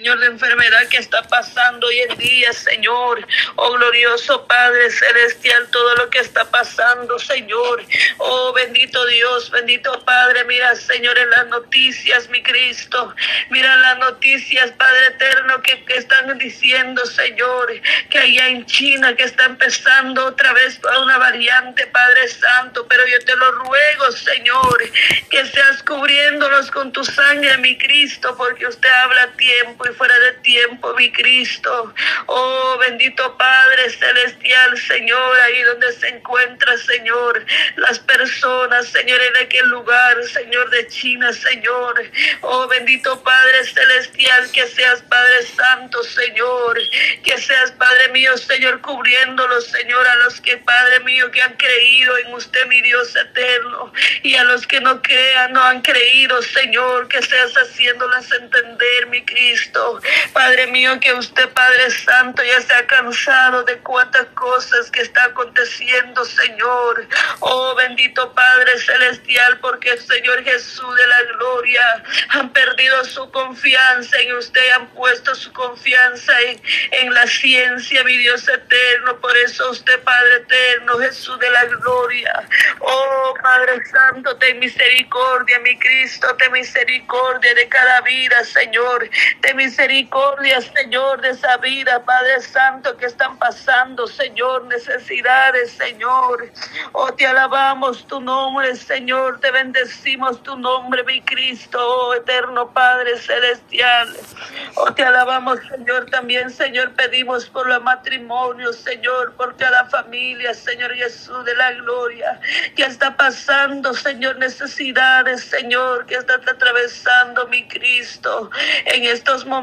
Señor, de enfermedad que está pasando hoy en día, Señor. Oh, glorioso Padre Celestial, todo lo que está pasando, Señor. Oh, bendito Dios, bendito Padre. Mira, Señor, en las noticias, mi Cristo. Mira las noticias, Padre eterno, que, están diciendo, Señor, que allá en China, que está empezando otra vez una variante, Padre Santo. Pero yo te lo ruego, Señor, que seas cubriéndonos con tu sangre, mi Cristo, porque usted habla a tiempo fuera de tiempo, mi Cristo. Oh, bendito Padre Celestial, Señor, ahí donde se encuentra, Señor, las personas, Señor, en aquel lugar, Señor de China, Señor. Oh, bendito Padre Celestial, que seas Padre Santo, Señor, que seas Padre mío, Señor, cubriéndolos, Señor, a los que, Padre mío, que han creído en usted, mi Dios eterno, y a los que no crean, no han creído, Señor, que seas haciéndolas entender, mi Cristo. Padre mío, que usted, Padre Santo, ya se ha cansado de cuántas cosas que está aconteciendo, Señor. Oh, bendito Padre Celestial, porque el Señor Jesús de la gloria han perdido su confianza en usted, han puesto su confianza en, en la ciencia, mi Dios eterno. Por eso usted, Padre eterno, Jesús de la gloria. Oh, Padre Santo, ten misericordia, mi Cristo, ten misericordia de cada vida, Señor. Ten misericordia, Señor, de esa vida, Padre Santo, que están pasando, Señor, necesidades, Señor. Oh, te alabamos tu nombre, Señor, te bendecimos tu nombre, mi Cristo, oh, eterno Padre celestial. Oh, te alabamos, Señor, también, Señor, pedimos por los matrimonios, Señor, por cada familia, Señor Jesús de la gloria, que está pasando, Señor, necesidades, Señor, que está atravesando mi Cristo en estos momentos,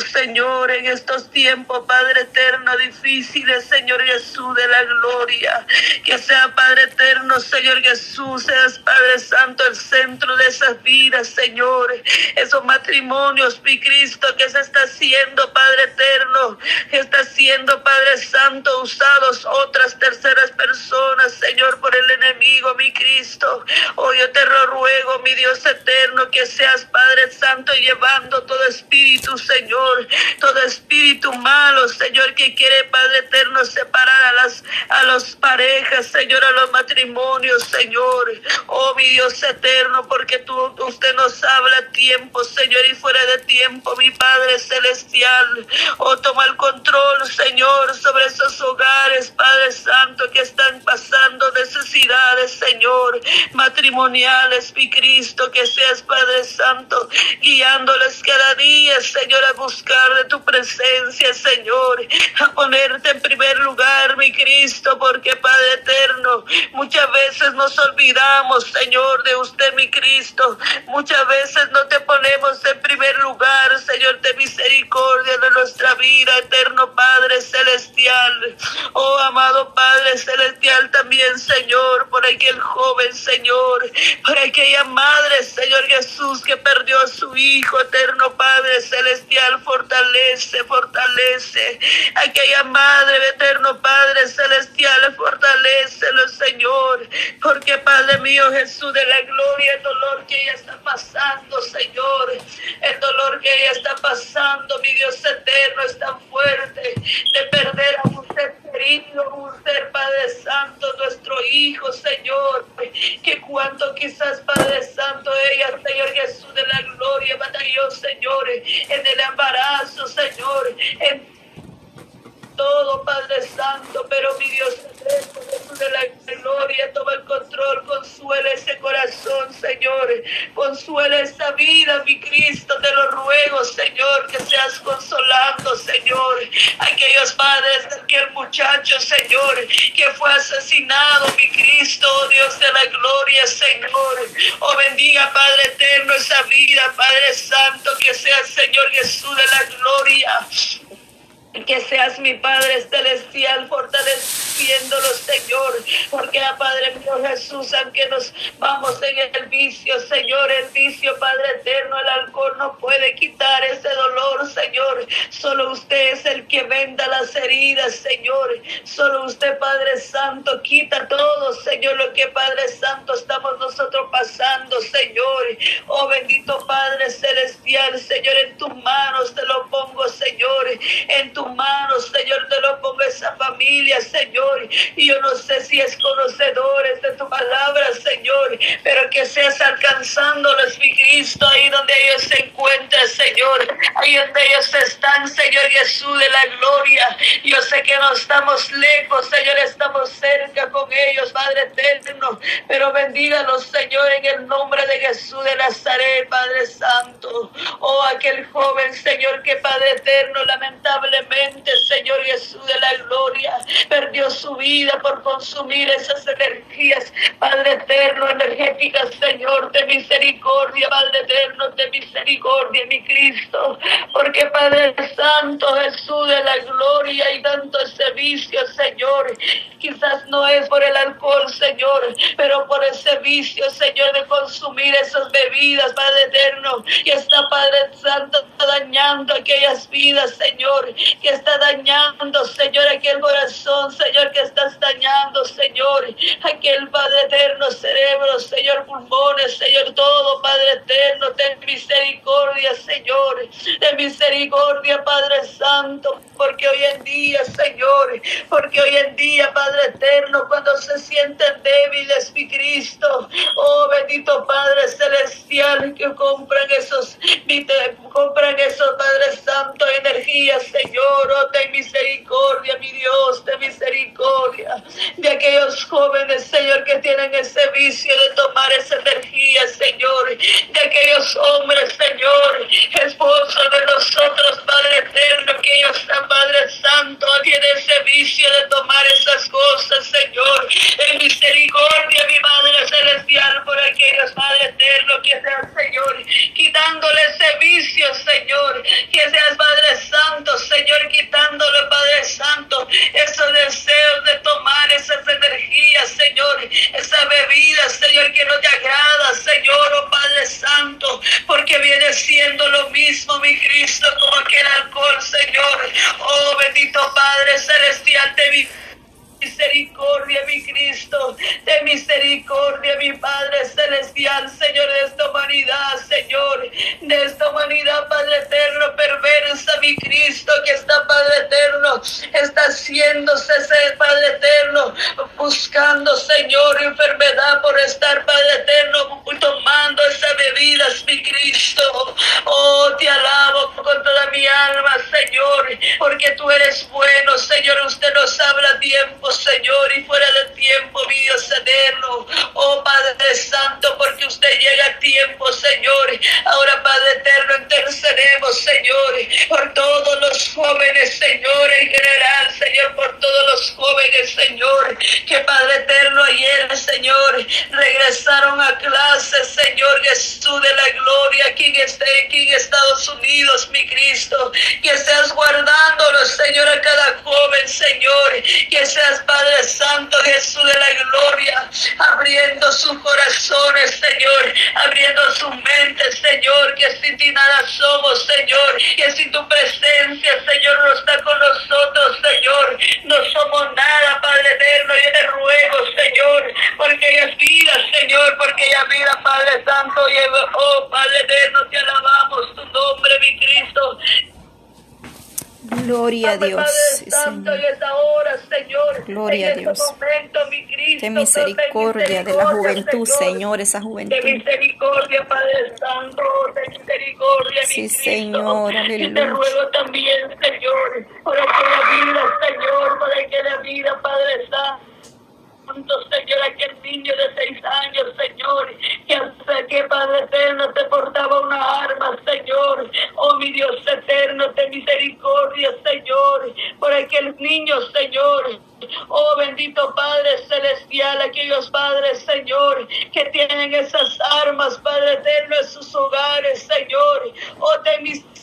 Señor, en estos tiempos, Padre eterno, difíciles, Señor Jesús de la gloria. Que sea, Padre eterno, Señor Jesús, seas, Padre Santo, el centro de esas vidas, Señor. Esos matrimonios, mi Cristo, que se está haciendo, Padre eterno, que está siendo, Padre Santo, usados otras terceras personas, Señor, por el enemigo, mi Cristo. Hoy yo te ruego, mi Dios eterno, que seas, Padre Santo, llevando todo espíritu, Señor, todo espíritu malo, Señor, que quiere, Padre eterno, separar a las a las parejas, Señor, a los matrimonios, Señor. Oh, mi Dios eterno, porque tú usted nos habla a tiempo, Señor, y fuera de tiempo, mi Padre celestial. Oh, toma el control, Señor, sobre esos hogares, Padre Santo, que están pasando necesidades, Señor, matrimoniales, mi Cristo, que seas, Padre Santo, guiándoles cada día, Señor, a buscar de tu presencia, Señor, a ponerte en primer lugar, mi Cristo, porque Padre eterno, muchas veces nos olvidamos, Señor, de usted, mi Cristo. Muchas veces no te ponemos en primer lugar, Señor, de misericordia de nuestra vida, eterno Padre celestial. Oh, amado Padre celestial, también, Señor, por aquel joven, Señor, por aquella madre, Señor Jesús, que perdió a su hijo, eterno Padre celestial, fortalece, fortalece. Aquella madre, eterno Padre celestial, fortalecelo, Señor, porque Padre mío, Jesús de la gloria, el dolor que ella está pasando, Señor, el dolor que ella está pasando, mi Dios eterno, es tan fuerte. De perder a un ser querido, un ser Padre Santo, nuestro Hijo, Señor, que cuando quizás Padre Santo, ella, Señor Jesús Señor, en el embarazo, Señor, en todo, Padre Santo, pero mi Dios de la gloria, toma el control, consuela ese corazón, Señor, consuela esa vida, mi Cristo, te lo ruego, Señor, que seas consolando, Señor, aquellos padres aquel muchacho, Señor, que fue asesinado, mi la gloria, Señor, oh bendiga, Padre eterno, esa vida, Padre Santo, que sea, Señor Jesús de la gloria, que seas mi Padre celestial Señor, porque a Padre mío Jesús, aunque nos vamos en el vicio, Señor, el vicio, Padre eterno, el alcohol no puede quitar ese dolor, Señor. Solo usted es el que venda las heridas, Señor. Solo usted, Padre Santo, quita todo, Señor, lo que Padre Santo estamos nosotros pasando, Señor. Oh bendito Padre celestial, Señor, en tus manos te lo pongo Señor. En tu mano, Señor, te lo pongo esa familia, Señor. Y yo no sé si es conocedores de tu palabra, Señor, pero que seas alcanzándolos, mi Cristo, ahí donde ellos se encuentran, Señor. Ahí donde ellos están, Señor Jesús de la gloria. Yo sé que no estamos lejos, Señor, estamos cerca con ellos, Padre eterno. Pero bendígalos, Señor, en el nombre de Jesús de Nazaret, Padre Santo. Oh, aquel joven, Señor, que Padre eterno, lamentablemente, Señor Jesús de la gloria, perdió su vida por consumir esas energías, Padre eterno, energéticas, Señor, de misericordia, Padre eterno, de misericordia, mi Cristo. Porque Padre Santo, Jesús de la gloria y tanto ese vicio, Señor, quizás no es por el alcohol, Señor, pero por ese vicio, Señor, de consumir esas bebidas, Padre eterno, y está, Padre Santo, dañando aquellas vidas, Señor, que está dañando, Señor, aquel corazón, Señor, que estás dañando, Señor, aquel Padre eterno, cerebro, Señor, pulmones, Señor, todo, Padre eterno, ten misericordia, Señor, ten misericordia, Padre Santo, porque hoy en día, Señor, porque hoy en día, Padre eterno, cuando se sienten débiles, mi Cristo, oh bendito Padre celestial, que compran esos, compran esos, Padre Santo, energía, Señor, oh ten misericordia, mi Dios, ten misericordia de aquellos jóvenes, Señor, que tienen ese vicio de tomar esa energía, Señor, de aquellos hombres, Señor, esposos de nosotros, Padre eterno, que ellos están, Padre Santo, tiene ese vicio de tomar esas cosas, Señor, en misericordia, mi Padre celestial, por aquellos, Padre eterno, que sean, Señor, quitándole ese vicio, Señor, que seas, Padre Santo, Señor, quitándole, Padre Santo, esos deseos de tomar esas energías, Señor, esa bebida, Señor, que no te agrada, Señor, oh Padre Santo, porque viene siendo lo mismo, mi Cristo, como aquel alcohol, Señor. Oh, bendito Padre Celestial, te vi misericordia, mi Cristo, de misericordia, mi Padre Celestial, Señor, de esta humanidad, Señor, de esta humanidad, Padre Perversa, mi Cristo, que está, Padre Eterno, está haciéndose, Padre Eterno, buscando, Señor, enfermedad por estar, Padre Eterno, tomando esas bebidas, mi Cristo. Oh, te alabo con toda mi alma, Señor, porque tú eres bueno, Señor, usted nos habla tiempo, Señor, y fuera de tiempo, mi Dios eterno. Oh Padre Santo, porque usted llega a tiempo, Señor. Ahora, Padre eterno, intercedemos, Señor, por todos los jóvenes, Señor, en general, Señor, por todos los jóvenes, Señor, que Padre eterno ayer, Señor, regresaron a clases, Señor Jesús de la gloria, aquí en, este, aquí en Estados Unidos, mi Cristo, que seas guardándolos, Señor, a cada joven, Señor, que seas Padre Santo, Jesús de la gloria, abriendo sus corazones, Señor, abriendo su mente, Señor, que sin ti nada somos, Señor, que sin tu presencia, Señor, no está con nosotros, Señor, no somos nada, Padre eterno, y te ruego, Señor, porque ella es vida, Señor, porque ella es vida, Padre Santo, y oh, Padre eterno, te alabamos tu nombre, mi Cristo, Gloria a Dios. Señor. Gloria a Dios. Qué misericordia de la juventud, Señor, esa juventud. De misericordia, Padre Santo, de misericordia, mi Sí, Señor, Y te ruego también, Señor, por aquella vida, Señor, por aquella vida, Padre Santo. Señor, aquel niño de seis años, Señor, que hasta que Padre eterno te portaba una arma, Señor. Oh, mi Dios eterno, de misericordia, Señor, por aquel niño, Señor. Oh bendito Padre Celestial, aquellos padres, Señor, que tienen esas armas, Padre eterno, en sus hogares, Señor. Oh, ten misericordia,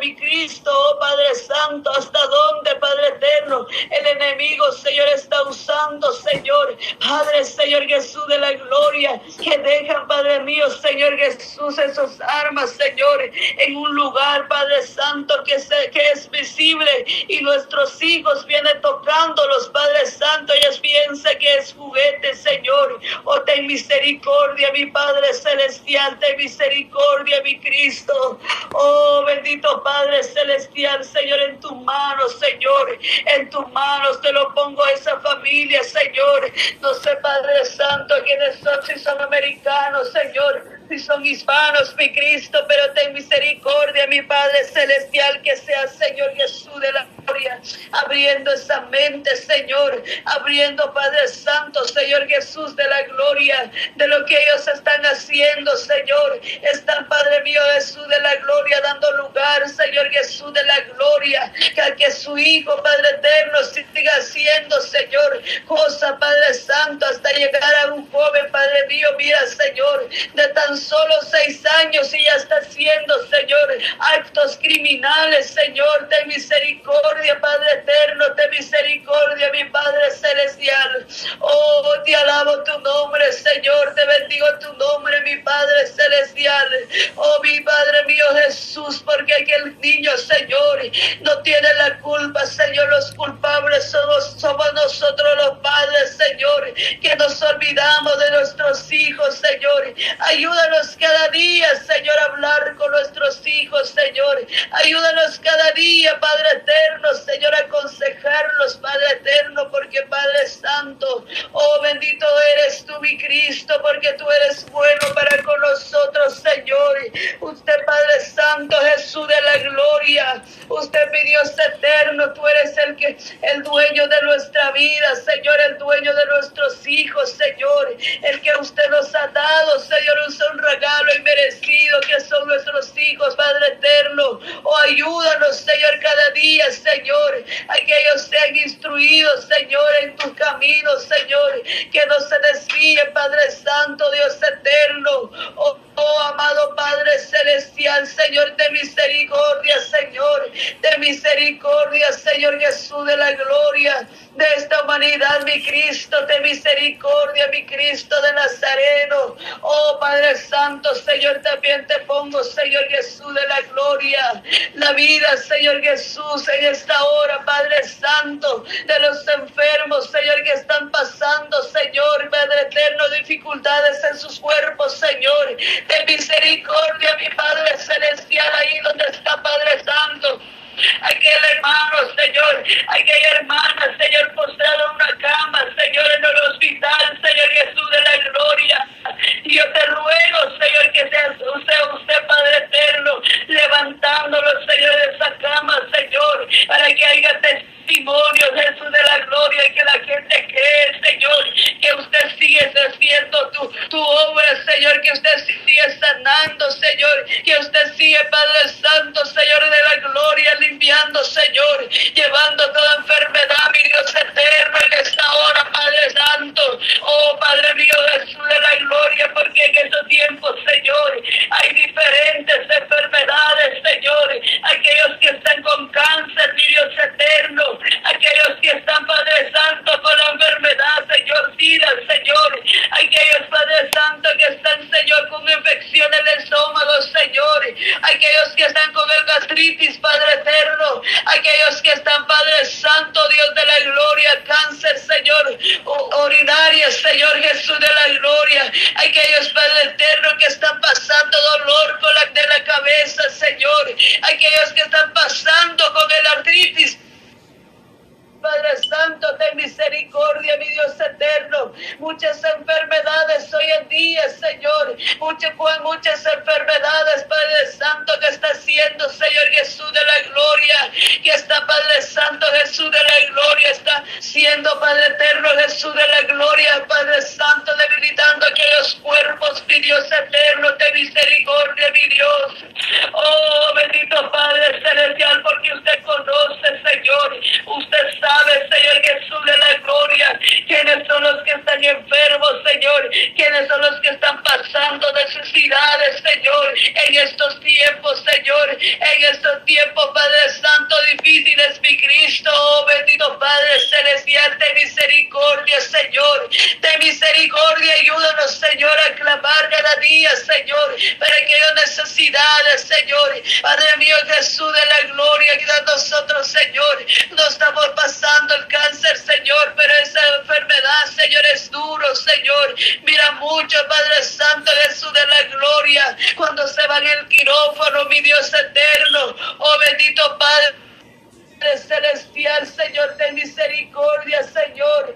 mi Cristo, oh Padre Santo, hasta dónde, Padre eterno, el enemigo, Señor, está usando, Señor, Padre, Señor Jesús de la gloria, que dejan, Padre mío, Señor Jesús, esas armas, Señor, en un lugar, Padre Santo, que, se, que es visible y nuestros hijos vienen tocando usándolos, Padre Santo, ellas piensan que es juguete, Señor. Oh, ten misericordia, mi Padre Celestial, ten misericordia, mi Cristo. Oh, bendito Padre Celestial, Señor, en tus manos, Señor, en tus manos te lo pongo a esa familia, Señor. No sé, Padre Santo, quiénes son, si son americanos, Señor si son hispanos, mi Cristo, pero ten misericordia, mi Padre Celestial, que sea Señor Jesús de la gloria, abriendo esa mente, Señor, abriendo, Padre Santo, Señor Jesús de la gloria, de lo que ellos están haciendo, Señor. Están, Padre mío, Jesús de la gloria, dando lugar, Señor Jesús de la gloria, que que su Hijo, Padre eterno, siga haciendo, Señor, cosa, Padre Santo, hasta llegar a Señor, de tan solo seis años y ya está haciendo, Señor, actos criminales, Señor, de misericordia, Padre eterno, de misericordia, mi Padre celestial. Oh, te alabo tu nombre, Señor, te bendigo tu nombre, mi Padre celestial. Oh, mi Padre mío Jesús, porque aquel niño, Señor, no tiene la culpa, Señor, los culpables somos nosotros los padres, Señor, que nos olvidamos de nuestros hijos, Señor. Ayúdanos cada día, Señor, a hablar con nuestros hijos, Señor. Ayúdanos cada día, Padre eterno, Señor, a aconsejarlos, Padre eterno, porque Padre Santo, oh bendito eres tú, mi Cristo, porque tú eres bueno para con nosotros, Señor. Usted, Padre Santo, Jesús de la gloria, usted, mi Dios eterno, tú eres el que, el dueño de nuestra vida, Señor, el dueño de nuestros hijos, Señor, el que usted nos ha dado, Señor, un regalo inmerecido que son nuestros hijos, Padre eterno. Oh, ayúdanos, Señor, cada día, Señor, a que ellos sean instruidos, Señor, en tus caminos, Señor, que no se desvíen, Padre Santo, Dios eterno. Oh, Oh, amado Padre Celestial, Señor de misericordia, Señor, de misericordia, Señor Jesús de la gloria de esta humanidad, mi Cristo, de misericordia, mi Cristo de Oh Padre Santo, Señor, también te pongo, Señor Jesús de la gloria, la vida, Señor Jesús, en esta hora, Padre Santo, de los enfermos, Señor, que están pasando, Señor, Padre eterno, dificultades en sus cuerpos, Señor. De misericordia, mi Padre Celestial, ahí donde está Padre Santo. Aquel hermano, Señor, aquella hermana, Señor, postrado en una cama, Señor, en el hospital, Señor Jesús de la gloria. Y yo te ruego, Señor, que sea usted, usted, Padre eterno, levantándolo, Señor, de esa cama, Señor, para que haya testimonio, Jesús de la gloria, y que la gente cree, Señor, que usted sigue haciendo tu, tu obra, Señor, que usted sigue sanando, Señor, que usted sigue, Padre Santo, Señor de la gloria, limpiando, Señor, llevando toda enfermedad, mi Dios eterno, en esta hora, Padre Santo, oh Padre mío, Jesús de la gloria, porque en estos tiempos, Señor, hay diferentes enfermedades, Señor, aquellos que están con cáncer, mi Dios eterno, aquellos que están, Padre Santo, con la enfermedad, Señor, vida, Señor, aquellos, Padre Santo, que están, Señor, con infección en el estómago, Señor, aquellos que están con el gastritis, Padre eterno, aquellos que están, Padre Santo, Dios de la gloria, cáncer, Señor, orinaria, Señor Jesús de la gloria, aquellos, Padre eterno, que están pasando dolor con la de la cabeza, Señor, aquellos que están pasando con el artritis, Padre Santo, de misericordia, mi Dios eterno. Muchas enfermedades hoy en día, Señor. Muchas, muchas enfermedades, Padre Santo, que está haciendo, Señor Jesús de la gloria. Que está, Padre Santo, Jesús de la gloria. Está siendo, Padre eterno, Jesús de la gloria, Padre Santo, debilitando aquellos cuerpos, mi Dios eterno, de misericordia, mi Dios. Oh, bendito Padre celestial, porque usted conoce, Señor. Usted sabe Señor Jesús de la gloria, quiénes son los que están enfermos, Señor, quiénes son los que están pasando necesidades, Señor, en estos tiempos, Señor, en estos tiempos, Padre Santo, difíciles, mi Cristo, oh bendito Padre celestial, de misericordia, Señor, de misericordia, ayúdanos, Señor, a clamar cada día, Señor, para aquellas necesidades, Señor, Padre mío, Jesús de la gloria, que nosotros, Señor, no estamos pasando el cáncer, Señor, pero esa enfermedad, Señor, es duro, Señor. Mira mucho, Padre Santo, Jesús de la gloria, cuando se va en el quirófano, mi Dios eterno, oh bendito Padre celestial, Señor, ten misericordia, Señor.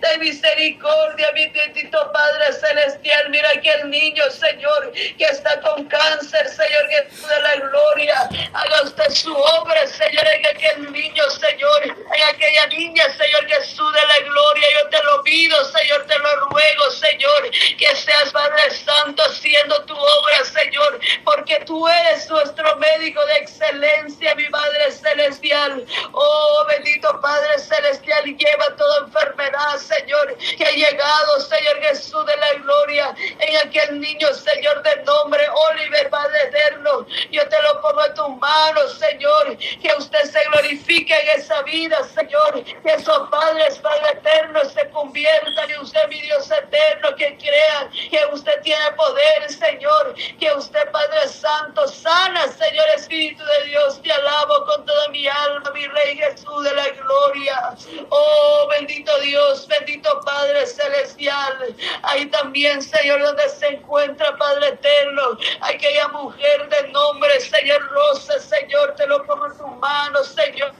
De misericordia, mi bendito Padre Celestial. Mira aquel niño, Señor, que está con cáncer, Señor, Jesús de la gloria. Haga usted su obra, Señor, en aquel niño, Señor. En aquella niña, Señor Jesús de la gloria. Yo te lo pido, Señor, te lo ruego, Señor, que seas Padre Santo haciendo tu obra, Señor, porque tú eres nuestro médico de excelencia, mi Padre Celestial. Oh, bendito Padre Celestial, lleva toda enfermedad Señor, que ha llegado, Señor Jesús de la gloria, en aquel niño, Señor, de nombre Oliver, Padre eterno. Yo te lo pongo en tus manos, Señor, que usted se glorifique en esa vida, Señor, que esos padres, Padre eterno, se conviertan en usted, mi Dios eterno, que crean que usted tiene poder, Señor, que usted, Padre Santo, sana, Señor Espíritu de Dios, te alabo con toda mi alma, mi Rey Jesús de la gloria. Oh, bendito Dios bendito Padre Celestial. Ahí también, Señor, donde se encuentra, Padre Eterno, aquella mujer de nombre, Señor Rosa, Señor, te lo pongo en tus manos, Señor.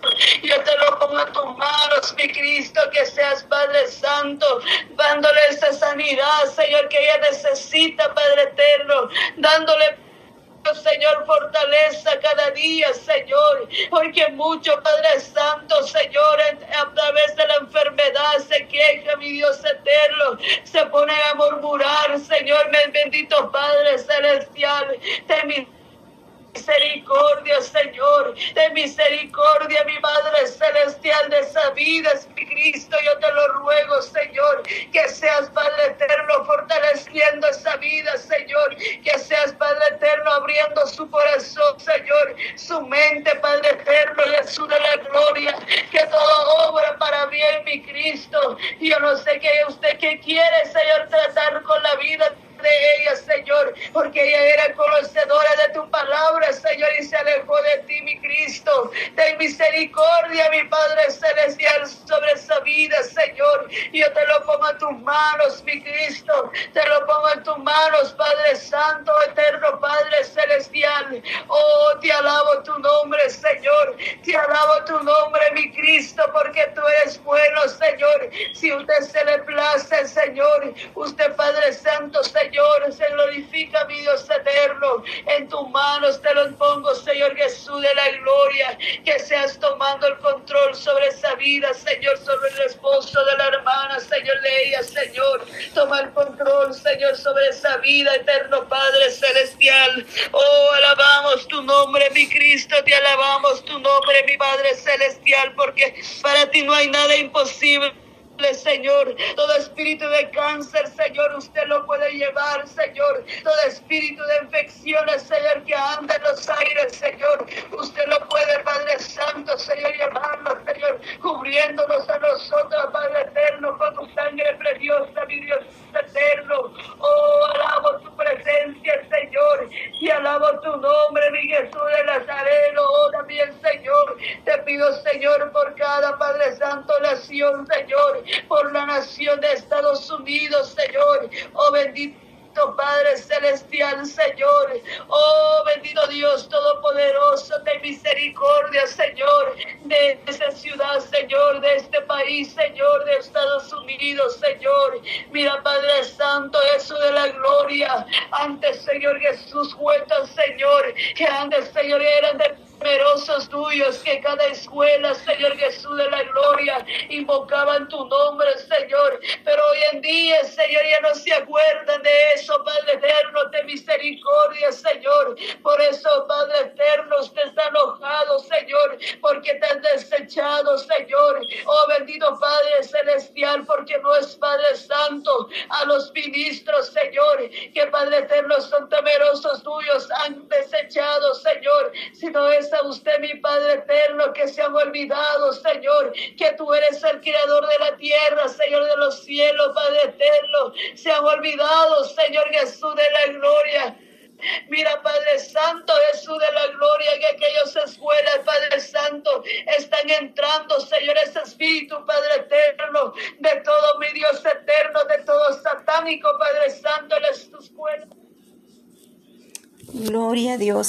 Yo te lo pongo en tus manos, mi Cristo, que seas Padre Santo, dándole esa sanidad, Señor, que ella necesita, Padre Eterno, dándole Señor, fortaleza cada día, Señor, porque mucho, Padre Santo, Señor, a través de la enfermedad se queja, mi Dios eterno, se pone a murmurar, Señor, bendito Padre Celestial, te misericordia, Señor, de misericordia, mi Madre Celestial de esa vida, mi Cristo, yo te lo ruego, Señor, que seas Padre Eterno fortaleciendo esa vida, Señor, que seas Padre Eterno abriendo su corazón, Señor, su mente, Padre Eterno, Jesús de la gloria, que todo obra para bien, mi Cristo, yo no sé qué usted que quiere, Señor, tratar con la vida de ella, Señor, porque ella era conocedora de tu palabra, Señor, y se alejó de ti, mi Cristo. Ten misericordia, mi Padre Celestial, sobre esa vida, Señor. Yo te lo pongo en tus manos, mi Cristo. Te lo pongo en tus manos, Padre Santo, eterno Padre Celestial. Oh, te alabo tu nombre, Señor. Te alabo tu nombre, mi Cristo, porque tú eres bueno, Señor. Si usted se le place, Señor, usted, Padre Santo, Señor se glorifica mi Dios eterno. En tus manos te lo pongo, Señor Jesús de la gloria, que seas tomando el control sobre esa vida, Señor, sobre el esposo de la hermana, Señor de Señor. Toma el control, Señor, sobre esa vida, eterno Padre celestial. Oh, alabamos tu nombre, mi Cristo, te alabamos tu nombre, mi Padre celestial, porque para ti no hay nada imposible. Señor. Todo espíritu de cáncer, Señor, usted lo puede llevar, Señor. Todo espíritu de infecciones, Señor, que anda en los aires, Señor. Usted lo puede, Padre Santo, Señor, llevarlo, Señor, cubriéndonos a nosotros, Padre eterno, con tu sangre preciosa, mi Dios eterno. Oh, alabo tu presencia, Señor, y alabo tu nombre, mi Jesús de Nazareno. Oh, también, Señor, te pido, Señor, por cada Padre Santo nación, Señor, por la nación de Unidos, Señor. Oh, bendito. Padre Celestial, Señor. Oh, bendito Dios Todopoderoso, de misericordia, Señor, de esta ciudad, Señor, de este país, Señor, de Estados Unidos, Señor. Mira, Padre Santo, eso de la gloria. Antes, Señor Jesús, cuenta, Señor, que antes, Señor, eran de numerosos tuyos que cada escuela, Señor Jesús de la gloria, invocaban tu nombre, Señor. Pero hoy en día, Señor, ya no se acuerdan de eso, Padre eterno, de misericordia, Señor. Por eso, Padre eterno, usted está enojado, Señor, porque te has desechado, Señor. Oh bendito Padre celestial, porque no es Padre Santo a los ministros, Señor, que Padre eterno son temerosos tuyos, han desechado, Señor, sino es a usted, mi Padre eterno, que se han olvidado, Señor, que tú eres el creador de la tierra, Señor de los cielos, Padre eterno. Se han olvidado, Señor Jesús de la gloria. Mira, Padre Santo, Jesús de la gloria, que aquellas escuelas, Padre Santo, están entrando, Señor, ese espíritu, Padre eterno, de todo mi Dios eterno, de todo satánico, Padre Santo, en tus escuelas. Gloria a Dios,